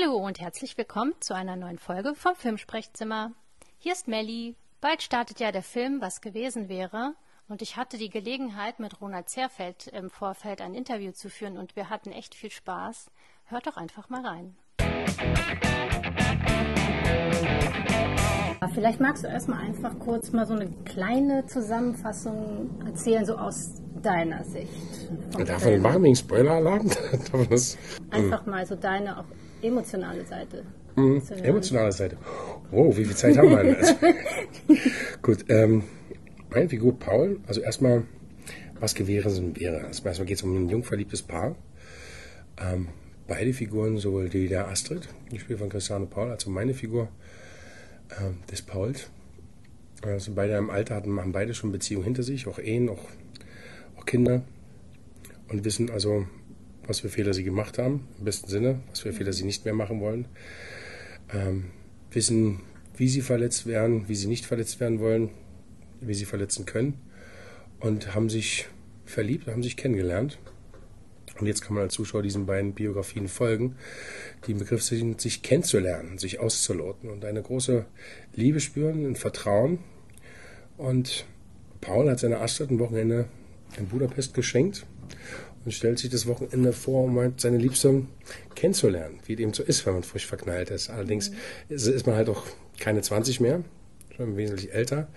Hallo und herzlich willkommen zu einer neuen Folge vom Filmsprechzimmer. Hier ist Melli. Bald startet ja der Film Was gewesen wäre. Und ich hatte die Gelegenheit, mit Ronald Zerfeld im Vorfeld ein Interview zu führen und wir hatten echt viel Spaß. Hört doch einfach mal rein. Vielleicht magst du erstmal einfach kurz mal so eine kleine Zusammenfassung erzählen, so aus deiner Sicht. Darf man machen wegen Spoiler-Alarm? einfach mal so deine auch emotionale Seite. Mhm, emotionale Seite. Wow, wie viel Zeit haben wir denn? Also, gut, ähm, meine Figur Paul, also erstmal, was gewesen wäre. Also erstmal geht es um ein jungverliebtes Paar. Ähm, beide Figuren, sowohl die der Astrid, die spielt von Christiane Paul, als auch meine Figur ähm, des Pauls. Also beide im Alter hatten, haben beide schon Beziehungen hinter sich, auch Ehen, auch, auch Kinder. Und wissen also, was für Fehler sie gemacht haben, im besten Sinne, was für Fehler sie nicht mehr machen wollen. Ähm, wissen, wie sie verletzt werden, wie sie nicht verletzt werden wollen, wie sie verletzen können. Und haben sich verliebt, haben sich kennengelernt. Und jetzt kann man als Zuschauer diesen beiden Biografien folgen, die im Begriff sind, sich kennenzulernen, sich auszuloten und eine große Liebe spüren, ein Vertrauen. Und Paul hat seiner Astrid ein Wochenende in Budapest geschenkt und stellt sich das Wochenende vor, um seine Liebste kennenzulernen, wie es eben so ist, wenn man frisch verknallt ist. Allerdings ist man halt auch keine 20 mehr, schon wesentlich älter.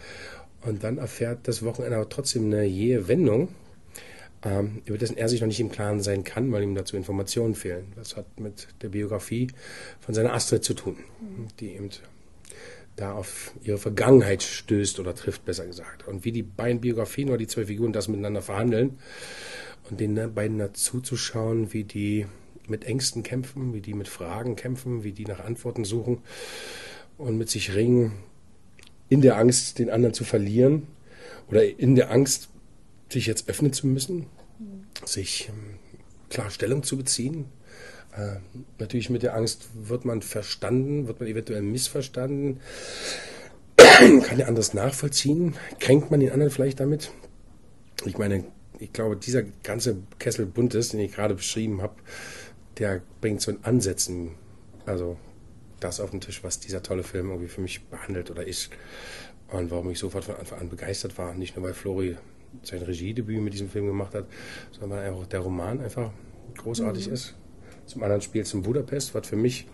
Und dann erfährt das Wochenende aber trotzdem eine jähe Wendung, ähm, über dessen er sich noch nicht im Klaren sein kann, weil ihm dazu Informationen fehlen. Das hat mit der Biografie von seiner Astrid zu tun, die eben da auf ihre Vergangenheit stößt oder trifft, besser gesagt. Und wie die beiden Biografien oder die zwei Figuren das miteinander verhandeln, und den beiden dazu zu schauen, wie die mit Ängsten kämpfen, wie die mit Fragen kämpfen, wie die nach Antworten suchen und mit sich ringen, in der Angst, den anderen zu verlieren oder in der Angst, sich jetzt öffnen zu müssen, sich ähm, klar Stellung zu beziehen. Äh, natürlich mit der Angst wird man verstanden, wird man eventuell missverstanden, kann der anderes nachvollziehen, kränkt man den anderen vielleicht damit. Ich meine, ich glaube, dieser ganze Kessel Buntes, den ich gerade beschrieben habe, der bringt so ein Ansätzen, also das auf den Tisch, was dieser tolle Film irgendwie für mich behandelt oder ist. Und warum ich sofort von Anfang an begeistert war. Nicht nur, weil Flori sein Regiedebüt mit diesem Film gemacht hat, sondern weil einfach der Roman einfach großartig mhm. ist. Zum anderen spielt es in Budapest, was für mich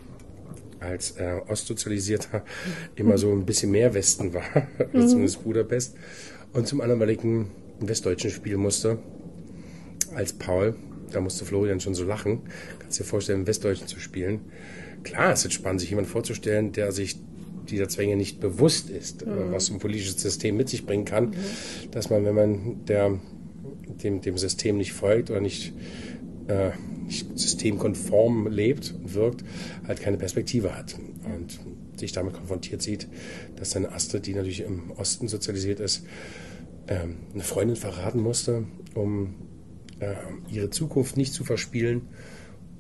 als äh, Ostsozialisierter immer so ein bisschen mehr Westen war, mhm. zumindest Budapest. Und zum anderen, weil ich ein Westdeutschen spielen musste, als Paul. Da musste Florian schon so lachen. Kannst dir vorstellen, im Westdeutschen zu spielen. Klar, es ist spannend, sich jemanden vorzustellen, der sich dieser Zwänge nicht bewusst ist, mhm. was ein politisches System mit sich bringen kann, mhm. dass man, wenn man der, dem, dem System nicht folgt oder nicht, äh, nicht systemkonform lebt und wirkt, halt keine Perspektive hat und sich damit konfrontiert sieht, dass seine Astrid, die natürlich im Osten sozialisiert ist, ähm, eine Freundin verraten musste, um äh, ihre Zukunft nicht zu verspielen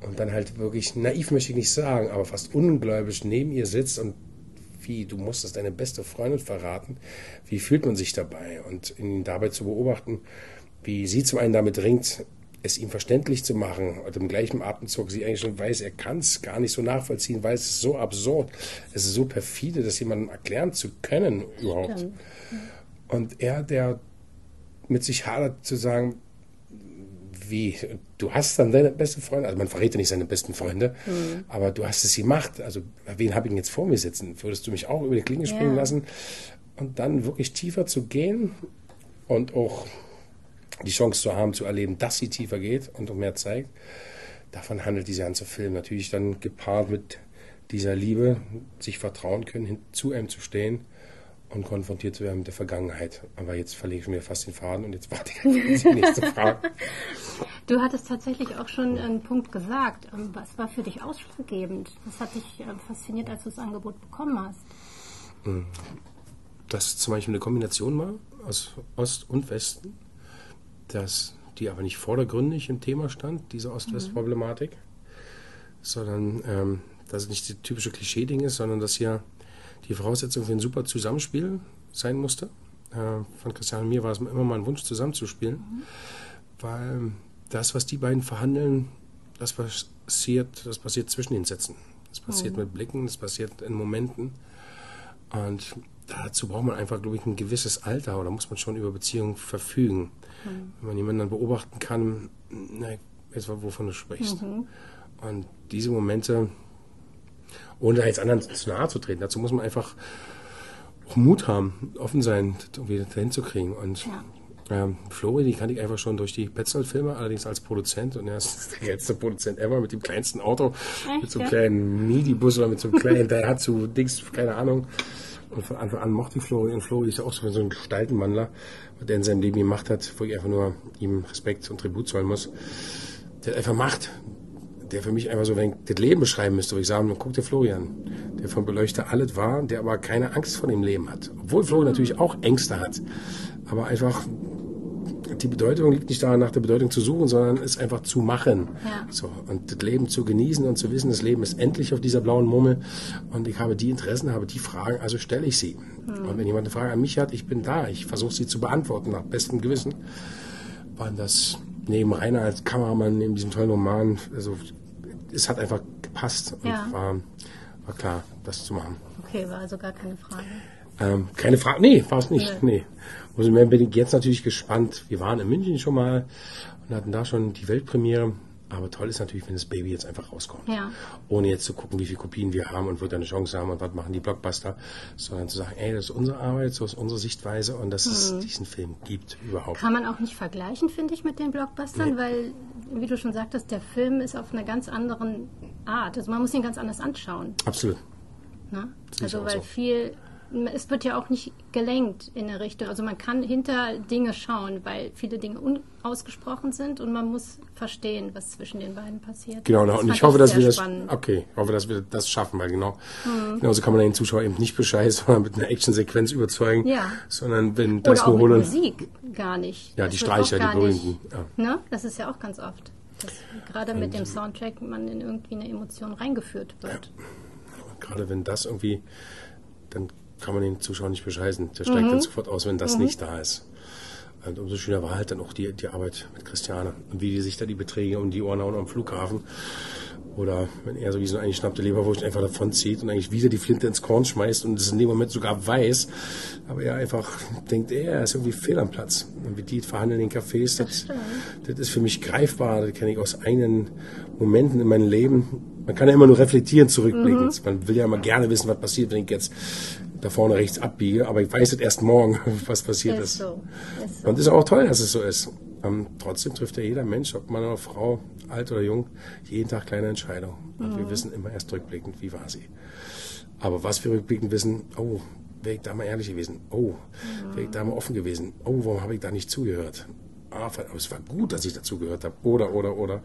und dann halt wirklich naiv möchte ich nicht sagen, aber fast ungläubig neben ihr sitzt und wie, du musstest deine beste Freundin verraten, wie fühlt man sich dabei und ihn dabei zu beobachten, wie sie zum einen damit ringt, es ihm verständlich zu machen und im gleichen Atemzug sie eigentlich schon weiß, er kann es gar nicht so nachvollziehen, weil es ist so absurd, es ist so perfide, das jemandem erklären zu können überhaupt. Stimmt. Und er, der mit sich hadert zu sagen, wie, du hast dann deine beste Freundin, also man verrät ja nicht seine besten Freunde, mhm. aber du hast es gemacht. Also wen habe ich denn jetzt vor mir sitzen? Würdest du mich auch über die Klinge springen ja. lassen? Und dann wirklich tiefer zu gehen und auch die Chance zu haben, zu erleben, dass sie tiefer geht und um mehr zeigt. Davon handelt dieser ganze Film. Natürlich dann gepaart mit dieser Liebe, sich vertrauen können, hin, zu einem zu stehen und konfrontiert zu werden mit der Vergangenheit. Aber jetzt verlege ich mir fast den Faden und jetzt warte ich auf die nächste Frage. Du hattest tatsächlich auch schon einen Punkt gesagt. Ähm, was war für dich ausschlaggebend? Was hat dich äh, fasziniert, als du das Angebot bekommen hast? Hm. Dass zum Beispiel eine Kombination war aus Ost und Westen, dass die aber nicht vordergründig im Thema stand, diese Ost-West-Problematik, mhm. sondern ähm, dass es nicht das typische Klischee-Ding ist, sondern dass hier die Voraussetzung für ein super Zusammenspiel sein musste. Äh, von Christian und mir war es immer mal ein Wunsch, zusammenzuspielen, mhm. weil das, was die beiden verhandeln, das passiert, das passiert zwischen den Sätzen. Das passiert mit Blicken, das passiert in Momenten. Und dazu braucht man einfach, glaube ich, ein gewisses Alter oder muss man schon über Beziehungen verfügen. Mhm. Wenn man jemanden dann beobachten kann, na, jetzt wovon du sprichst. Mhm. Und diese Momente, ohne da jetzt anderen zu nahe zu treten, dazu muss man einfach auch Mut haben, offen sein, irgendwie dahin zu kriegen. Und ja. Ähm, Flori, die kannte ich einfach schon durch die Petzold-Filme, allerdings als Produzent. Und er ist der letzte Produzent ever mit dem kleinsten Auto, Echt, mit so einem ja? kleinen Midi-Bus oder mit so einem kleinen, der hat so Dings, keine Ahnung. Und von Anfang an mochte ich Flori. Und Flori ist ja auch so ein Gestaltenwandler, der in seinem Leben gemacht hat, wo ich einfach nur ihm Respekt und Tribut zollen muss. Der hat einfach Macht. Der für mich einfach so, wenn ich das Leben beschreiben müsste, würde ich sagen, guck dir Florian, der von Beleuchter alles war, der aber keine Angst vor dem Leben hat. Obwohl Florian natürlich auch Ängste hat. Aber einfach die Bedeutung liegt nicht daran, nach der Bedeutung zu suchen, sondern es einfach zu machen. Ja. So, und das Leben zu genießen und zu wissen, das Leben ist endlich auf dieser blauen Mummel und ich habe die Interessen, habe die Fragen, also stelle ich sie. Mhm. Und wenn jemand eine Frage an mich hat, ich bin da, ich versuche sie zu beantworten nach bestem Gewissen. War das neben Rainer als Kameramann neben diesem tollen Roman, also es hat einfach gepasst und ja. war, war klar, das zu machen. Okay, war also gar keine Frage. Ähm, keine Frage, nee, war es nicht, nee. nee. Mehr bin ich jetzt natürlich gespannt. Wir waren in München schon mal und hatten da schon die Weltpremiere. Aber toll ist natürlich, wenn das Baby jetzt einfach rauskommt. Ja. Ohne jetzt zu gucken, wie viele Kopien wir haben und wird eine Chance haben und was machen die Blockbuster, sondern zu sagen, ey, das ist unsere Arbeit, so ist unsere Sichtweise und dass mhm. es diesen Film gibt überhaupt. Kann man auch nicht vergleichen, finde ich, mit den Blockbustern, nee. weil, wie du schon sagtest, der Film ist auf einer ganz anderen Art. Also man muss ihn ganz anders anschauen. Absolut. Na? Also weil so. viel es wird ja auch nicht gelenkt in der Richtung. Also man kann hinter Dinge schauen, weil viele Dinge unausgesprochen sind und man muss verstehen, was zwischen den beiden passiert. Genau, das und ich hoffe, dass wir das, okay, hoffe, dass wir das schaffen, weil genau, mhm. genauso kann man den Zuschauer eben nicht bescheiden, sondern mit einer Actionsequenz überzeugen, ja. sondern wenn das Oder auch mit Musik gar nicht. Ja, das die Streicher, die berühmten. Ja. Ne? Das ist ja auch ganz oft. Dass gerade mit dem Soundtrack man in irgendwie eine Emotion reingeführt wird. Ja. Gerade wenn das irgendwie, dann kann man den Zuschauer nicht bescheißen. Der steigt mhm. dann sofort aus, wenn das mhm. nicht da ist. Und umso schöner war halt dann auch die, die Arbeit mit Christiane und wie die sich da die Beträge um die Ohren hauen am Flughafen. Oder wenn er so wie so eine eingeschnappte Leberwurst einfach davon zieht und eigentlich wieder die Flinte ins Korn schmeißt und es in dem Moment sogar weiß, aber er einfach denkt, er ist irgendwie fehl am Platz. Und wie die verhandeln in Cafés, das, das ist für mich greifbar, das kenne ich aus eigenen Momenten in meinem Leben. Man kann ja immer nur reflektieren, zurückblicken. Mhm. Man will ja immer gerne wissen, was passiert, wenn ich jetzt da vorne rechts abbiege, aber ich weiß es erst morgen, was passiert ist. ist. So. ist so. Und ist auch toll, dass es so ist. Ähm, trotzdem trifft ja jeder Mensch, ob Mann oder Frau, alt oder jung, jeden Tag kleine Entscheidungen. Und mhm. wir wissen immer erst rückblickend, wie war sie. Aber was wir rückblickend wissen, oh, wäre ich da mal ehrlich gewesen? Oh, mhm. wäre ich da mal offen gewesen? Oh, warum habe ich da nicht zugehört? Ah, aber es war gut, dass ich dazugehört habe. Oder, oder, oder.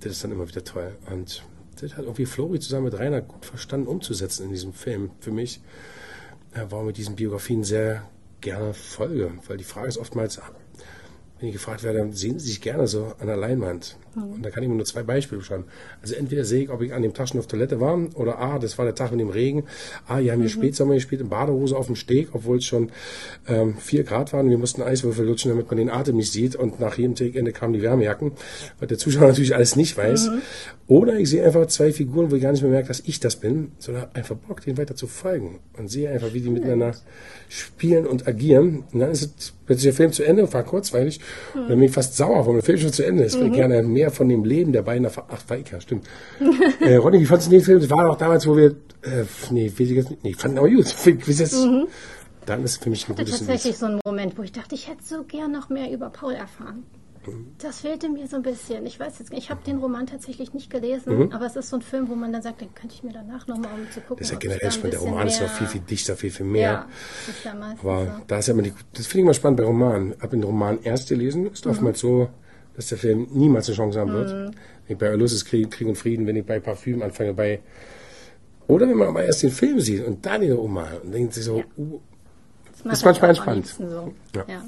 Das ist dann immer wieder toll. Und das hat irgendwie Flori zusammen mit Rainer gut verstanden umzusetzen in diesem Film. Für mich äh, warum ich diesen Biografien sehr gerne folge, weil die Frage ist oftmals, wenn ich gefragt werde, sehen Sie sich gerne so an der Leinwand? Mhm. Und da kann ich mir nur zwei Beispiele beschreiben. Also entweder sehe ich, ob ich an dem Tag schon auf Toilette war, oder ah, das war der Tag mit dem Regen. Ah, hier haben wir mhm. Spätsommer gespielt in Badehose auf dem Steg, obwohl es schon ähm, vier Grad waren. Wir mussten Eiswürfel lutschen, damit man den Atem nicht sieht. Und nach jedem Tageende kamen die Wärmejacken, weil der Zuschauer natürlich alles nicht weiß. Mhm. Oder ich sehe einfach zwei Figuren, wo ich gar nicht mehr merke, dass ich das bin, sondern einfach Bock, denen weiter zu folgen. Und sehe einfach, wie die miteinander spielen und agieren. Und dann ist es plötzlich der Film zu Ende und war kurzweilig. Mhm. Und dann bin ich fast sauer, weil der Film schon zu Ende ist. Mhm. Ich gerne mehr von dem Leben der beiden erfahren. Ach, war ich ja, stimmt. äh, Ronny, wie fandest du den Film? Das war doch damals, wo wir, äh, nee, weiß ich jetzt nicht, nee, fanden aber gut. Wie ist das? Mhm. Dann ist für mich ein gutes tatsächlich so ein Moment, wo ich dachte, ich hätte so gern noch mehr über Paul erfahren. Das fehlte mir so ein bisschen. Ich weiß jetzt, ich habe den Roman tatsächlich nicht gelesen, mhm. aber es ist so ein Film, wo man dann sagt, den könnte ich mir danach nochmal um zu gucken. Das ist ja generell spannend. Der Roman ist noch viel, viel dichter, viel, viel mehr. Ja, das ist ja meistens aber so. da ist ja immer die, das finde ich mal spannend bei Romanen. Ich habe den Roman erst gelesen, ist mhm. oftmals so, dass der Film niemals eine Chance haben wird. Mhm. Wenn ich bei Ulysses Krieg, Krieg und Frieden, wenn ich bei Parfüm anfange, bei oder wenn man aber erst den Film sieht und dann den Roman und denkt sich so, ja. uh, das ist manchmal entspannt. So. Ja. Ja.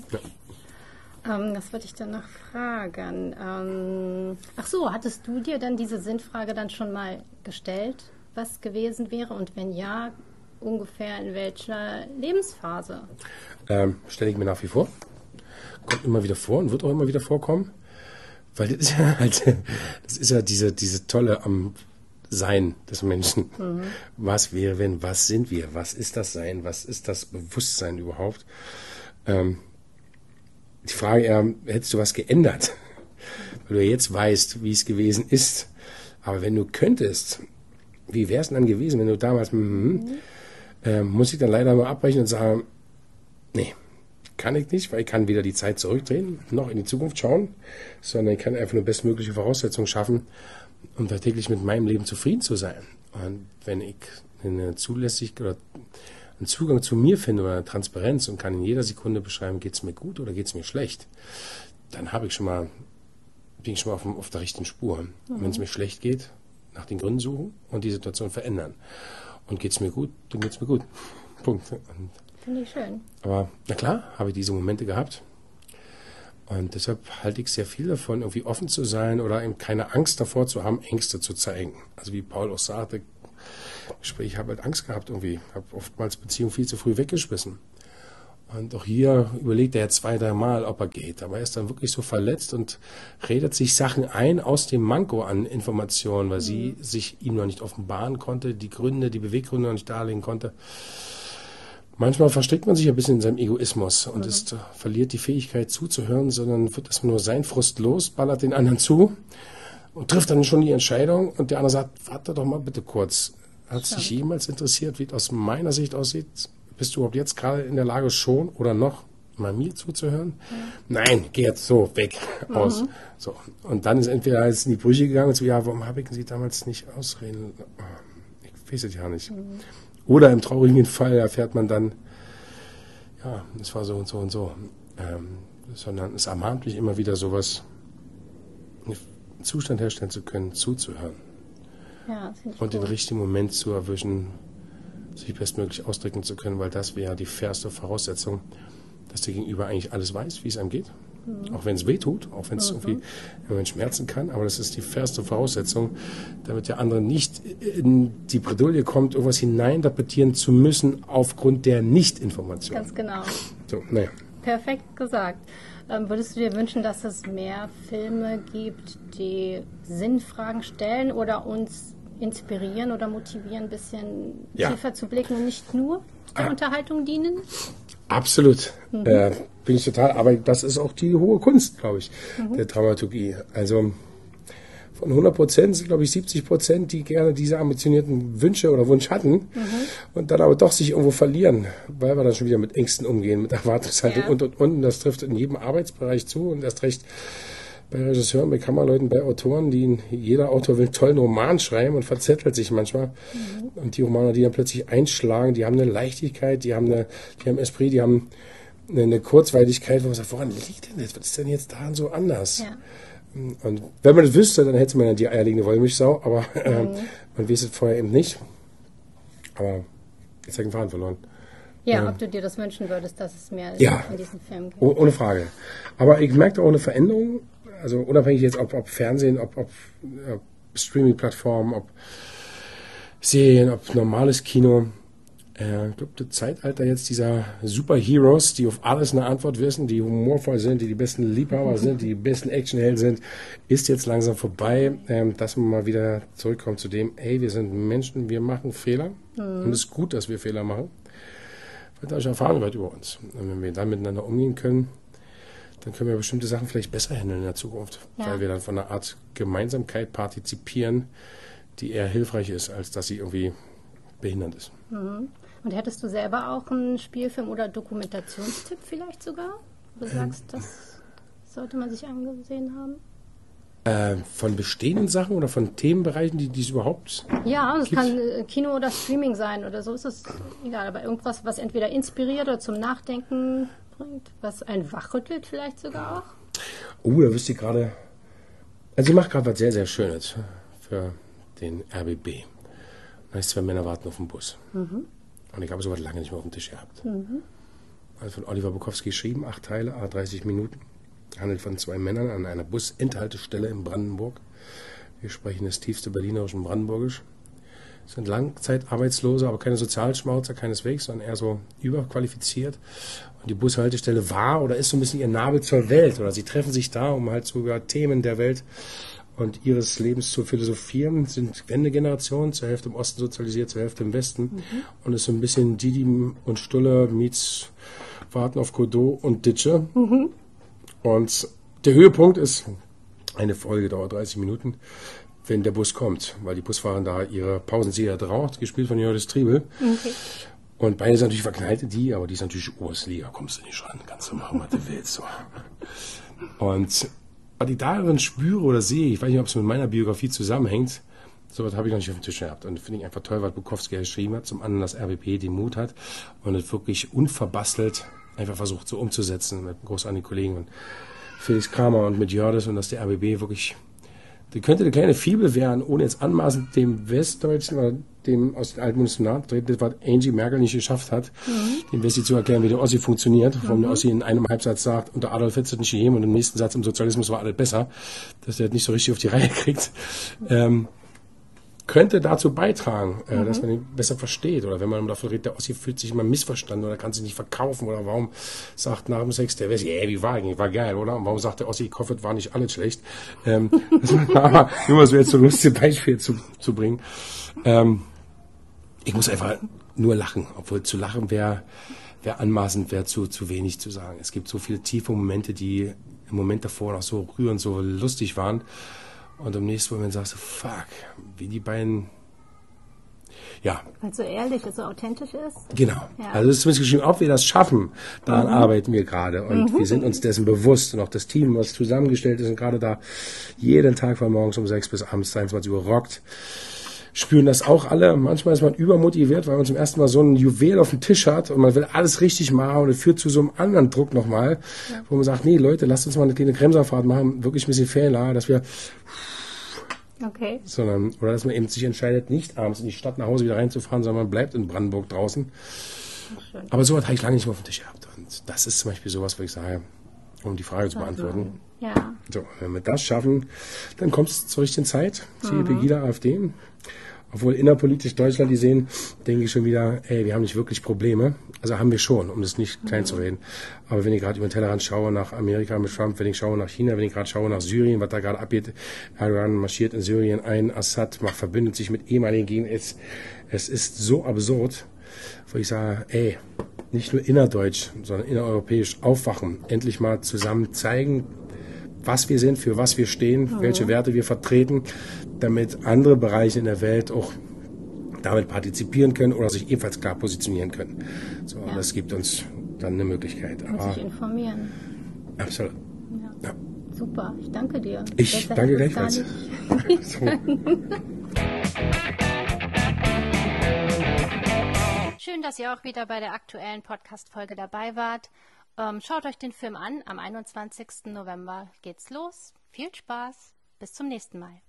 Ähm, was wollte ich dann noch fragen? Ähm, ach so, hattest du dir dann diese Sinnfrage dann schon mal gestellt, was gewesen wäre? Und wenn ja, ungefähr in welcher Lebensphase? Ähm, Stelle ich mir nach wie vor. Kommt immer wieder vor und wird auch immer wieder vorkommen. Weil das ist ja halt, das ist ja diese, diese tolle am Sein des Menschen. Mhm. Was wäre, wenn, was sind wir? Was ist das Sein? Was ist das Bewusstsein überhaupt? Ähm, die Frage eher, hättest du was geändert? Weil du jetzt weißt, wie es gewesen ist. Aber wenn du könntest, wie wäre es denn dann gewesen, wenn du damals, mm, äh, muss ich dann leider mal abbrechen und sagen, nee, kann ich nicht, weil ich kann weder die Zeit zurückdrehen, noch in die Zukunft schauen, sondern ich kann einfach nur bestmögliche Voraussetzungen schaffen, um da täglich mit meinem Leben zufrieden zu sein. Und wenn ich eine zulässig oder einen Zugang zu mir finde oder eine Transparenz und kann in jeder Sekunde beschreiben, geht es mir gut oder geht es mir schlecht, dann habe ich schon mal, bin ich schon mal auf, auf der richtigen Spur. Mhm. Wenn es mir schlecht geht, nach den Gründen suchen und die Situation verändern. Und geht es mir gut, dann geht es mir gut. Punkt. Finde ich schön. Aber na klar, habe ich diese Momente gehabt. Und deshalb halte ich sehr viel davon, irgendwie offen zu sein oder eben keine Angst davor zu haben, Ängste zu zeigen. Also wie Paul auch sagte, ich habe halt Angst gehabt irgendwie, habe oftmals Beziehungen viel zu früh weggeschmissen. Und auch hier überlegt er zwei, drei Mal, ob er geht. Aber er ist dann wirklich so verletzt und redet sich Sachen ein aus dem Manko an Informationen, weil mhm. sie sich ihm noch nicht offenbaren konnte, die Gründe, die Beweggründe noch nicht darlegen konnte. Manchmal verstrickt man sich ein bisschen in seinem Egoismus und mhm. ist, äh, verliert die Fähigkeit zuzuhören, sondern wird erstmal nur sein Frust los, ballert den anderen zu und trifft dann schon die Entscheidung und der andere sagt, warte doch mal bitte kurz. Hat sich jemals interessiert, wie es aus meiner Sicht aussieht? Bist du überhaupt jetzt gerade in der Lage schon oder noch mal mir zuzuhören? Ja. Nein, geh jetzt so weg mhm. aus. So. Und dann ist entweder jetzt in die Brüche gegangen und so, ja, warum habe ich sie damals nicht ausreden? Ich weiß es ja nicht. Mhm. Oder im traurigen Fall erfährt man dann, ja, es war so und so und so. Ähm, sondern es ermahnt mich immer wieder sowas, einen Zustand herstellen zu können, zuzuhören. Ja, und den richtigen Moment zu erwischen, sich bestmöglich ausdrücken zu können, weil das wäre die fairste Voraussetzung, dass der Gegenüber eigentlich alles weiß, wie es einem geht. Mhm. Auch wenn es weh tut, auch wenn es mhm. irgendwie wenn schmerzen kann, aber das ist die fairste Voraussetzung, damit der andere nicht in die Bredouille kommt, irgendwas hineininterpretieren zu müssen aufgrund der Nichtinformation. Ganz genau. So, naja. Perfekt gesagt. Ähm, würdest du dir wünschen, dass es mehr Filme gibt, die Sinnfragen stellen oder uns inspirieren oder motivieren, ein bisschen ja. tiefer zu blicken und nicht nur der ah. Unterhaltung dienen? Absolut. Mhm. Äh, bin ich total, aber das ist auch die hohe Kunst, glaube ich, mhm. der Dramaturgie. Also von 100 Prozent sind, glaube ich, 70 Prozent, die gerne diese ambitionierten Wünsche oder Wunsch hatten mhm. und dann aber doch sich irgendwo verlieren, weil wir dann schon wieder mit Ängsten umgehen, mit Erwartungshaltung ja. und, und, und. Das trifft in jedem Arbeitsbereich zu und erst recht bei Regisseuren, bei Kammerleuten, bei Autoren, die jeder Autor will einen tollen Roman schreiben und verzettelt sich manchmal. Mhm. Und die Romane, die dann plötzlich einschlagen, die haben eine Leichtigkeit, die haben eine, die haben Esprit, die haben eine, eine Kurzweiligkeit, wo man sagt, woran liegt denn das? Was ist denn jetzt daran so anders? Ja. Und wenn man das wüsste, dann hätte man ja die eierlegende Wollmilchsau, aber äh, mhm. man weiß es vorher eben nicht. Aber jetzt habe ich den Faden verloren. Ja, ähm, ob du dir das wünschen würdest, dass es mehr ja, in diesem Film gibt. Ohne Frage. Aber ich merke auch eine Veränderung also unabhängig jetzt, ob, ob Fernsehen, ob, ob, ob Streaming-Plattformen, ob Serien, ob normales Kino. Äh, ich glaube, das Zeitalter jetzt dieser Superheroes, die auf alles eine Antwort wissen, die humorvoll sind, die die besten Liebhaber sind, die die besten Actionhelden sind, ist jetzt langsam vorbei, ähm, dass man mal wieder zurückkommt zu dem, ey, wir sind Menschen, wir machen Fehler mhm. und es ist gut, dass wir Fehler machen, weil da erfahren wird über uns. Und wenn wir dann miteinander umgehen können, dann können wir bestimmte Sachen vielleicht besser handeln in der Zukunft, ja. weil wir dann von einer Art Gemeinsamkeit partizipieren, die eher hilfreich ist, als dass sie irgendwie behindert ist. Mhm. Und hättest du selber auch einen Spielfilm oder Dokumentationstipp vielleicht sogar? Du sagst, das sollte man sich angesehen haben? Äh, von bestehenden Sachen oder von Themenbereichen, die es überhaupt Ja, es kann äh, Kino oder Streaming sein oder so ist es egal, aber irgendwas, was entweder inspiriert oder zum Nachdenken bringt, was einen wachrüttelt vielleicht sogar auch? Oh, da wüsste ich gerade. Also sie macht gerade was sehr, sehr Schönes für den RBB. Heißt zwei Männer warten auf den Bus. Mhm. Und ich habe sowas lange nicht mehr auf dem Tisch gehabt. Mhm. Also von Oliver Bukowski geschrieben, acht Teile, a 30 Minuten. Handelt von zwei Männern an einer Busenthaltestelle in Brandenburg. Wir sprechen das tiefste Berlinerischen Brandenburgisch sind Langzeitarbeitslose, aber keine Sozialschmauzer, keineswegs, sondern eher so überqualifiziert. Und die Bushaltestelle war oder ist so ein bisschen ihr Nabel zur Welt oder sie treffen sich da, um halt so über Themen der Welt und ihres Lebens zu philosophieren, sind Wendegenerationen, zur Hälfte im Osten sozialisiert, zur Hälfte im Westen. Mhm. Und ist so ein bisschen Didi und Stulle meets Warten auf Godot und Ditsche. Mhm. Und der Höhepunkt ist, eine Folge dauert 30 Minuten, wenn der Bus kommt, weil die Busfahrer da ihre Pausenserie raucht, gespielt von Joris Triebel. Okay. Und beide sind natürlich verknallte die, aber die ist natürlich Ursliga, kommst du nicht ran, kannst du machen, was du willst. So. Und was ich darin spüre oder sehe, ich weiß nicht, ob es mit meiner Biografie zusammenhängt, so was habe ich noch nicht auf dem Tisch gehabt. Und finde ich einfach toll, was Bukowski geschrieben hat. Zum anderen, dass RBP den Mut hat und es wirklich unverbastelt einfach versucht so umzusetzen mit großartigen Kollegen und Felix Kramer und mit Jördes und dass der RBB wirklich könnte eine kleine Fibel werden, ohne jetzt anmaßend dem Westdeutschen oder dem aus den alten Bundesländern treten, was Angie Merkel nicht geschafft hat, mhm. dem Wessi zu erklären, wie der Ossi funktioniert, warum mhm. der Ossi in einem Halbsatz sagt, unter Adolf Hitler nicht gegeben und im nächsten Satz im Sozialismus war alles besser, dass der nicht so richtig auf die Reihe kriegt. Ähm, könnte dazu beitragen, äh, mhm. dass man ihn besser versteht. Oder wenn man davon redet, der Ossi fühlt sich immer missverstanden oder kann sich nicht verkaufen. Oder warum sagt nach dem Sex der Wessi, ey, wie war eigentlich, war geil, oder? Und warum sagt der Ossi, es war nicht alles schlecht. Ähm, aber nur mal so jetzt so lustige Beispiele zu, zu bringen. Ähm, ich muss einfach nur lachen, obwohl zu lachen wäre wär anmaßend, wäre zu, zu wenig zu sagen. Es gibt so viele tiefe Momente, die im Moment davor noch so rührend, so lustig waren. Und im nächsten Moment sagst du, fuck, wie die beiden. Ja. Weil es so ehrlich ist, so authentisch ist. Genau. Ja. Also es ist zumindest geschrieben, ob wir das schaffen, daran mhm. arbeiten wir gerade. Und mhm. wir sind uns dessen bewusst. Und auch das Team, was zusammengestellt ist und gerade da jeden Tag von morgens um sechs bis abends 23 Uhr rockt, spüren das auch alle. Manchmal ist man übermotiviert, weil man zum ersten Mal so ein Juwel auf dem Tisch hat und man will alles richtig machen und es führt zu so einem anderen Druck nochmal, ja. wo man sagt, nee Leute, lasst uns mal eine kleine Bremserfahrt machen, wirklich ein bisschen Fehler, dass wir Okay. Sondern, oder dass man eben sich entscheidet, nicht abends in die Stadt nach Hause wieder reinzufahren, sondern man bleibt in Brandenburg draußen. Aber sowas habe ich lange nicht mehr auf dem Tisch gehabt. Und das ist zum Beispiel sowas, wo ich sage, um die Frage zu beantworten. Ja. So, wenn wir das schaffen, dann kommt es zur richtigen Zeit. Siehe mhm. Pegida, AfD. Obwohl innerpolitisch Deutschland, die sehen, denke ich schon wieder, ey, wir haben nicht wirklich Probleme. Also haben wir schon, um das nicht klein zu reden. Aber wenn ich gerade über den Tellerrand schaue nach Amerika mit Trump, wenn ich schaue nach China, wenn ich gerade schaue nach Syrien, was da gerade abgeht, Erdogan marschiert in Syrien ein, Assad macht, verbindet sich mit ehemaligen Gegenden. Es, es ist so absurd, wo ich sage, ey, nicht nur innerdeutsch, sondern innereuropäisch aufwachen, endlich mal zusammen zeigen, was wir sind, für was wir stehen, mhm. welche Werte wir vertreten, damit andere Bereiche in der Welt auch damit partizipieren können oder sich ebenfalls klar positionieren können. So, ja. das gibt uns dann eine Möglichkeit. Und sich informieren. Absolut. Ja. ja. Super, ich danke dir. Ich das danke gleichfalls. Schön, dass ihr auch wieder bei der aktuellen Podcast-Folge dabei wart. Ähm, schaut euch den Film an. Am 21. November geht's los. Viel Spaß. Bis zum nächsten Mal.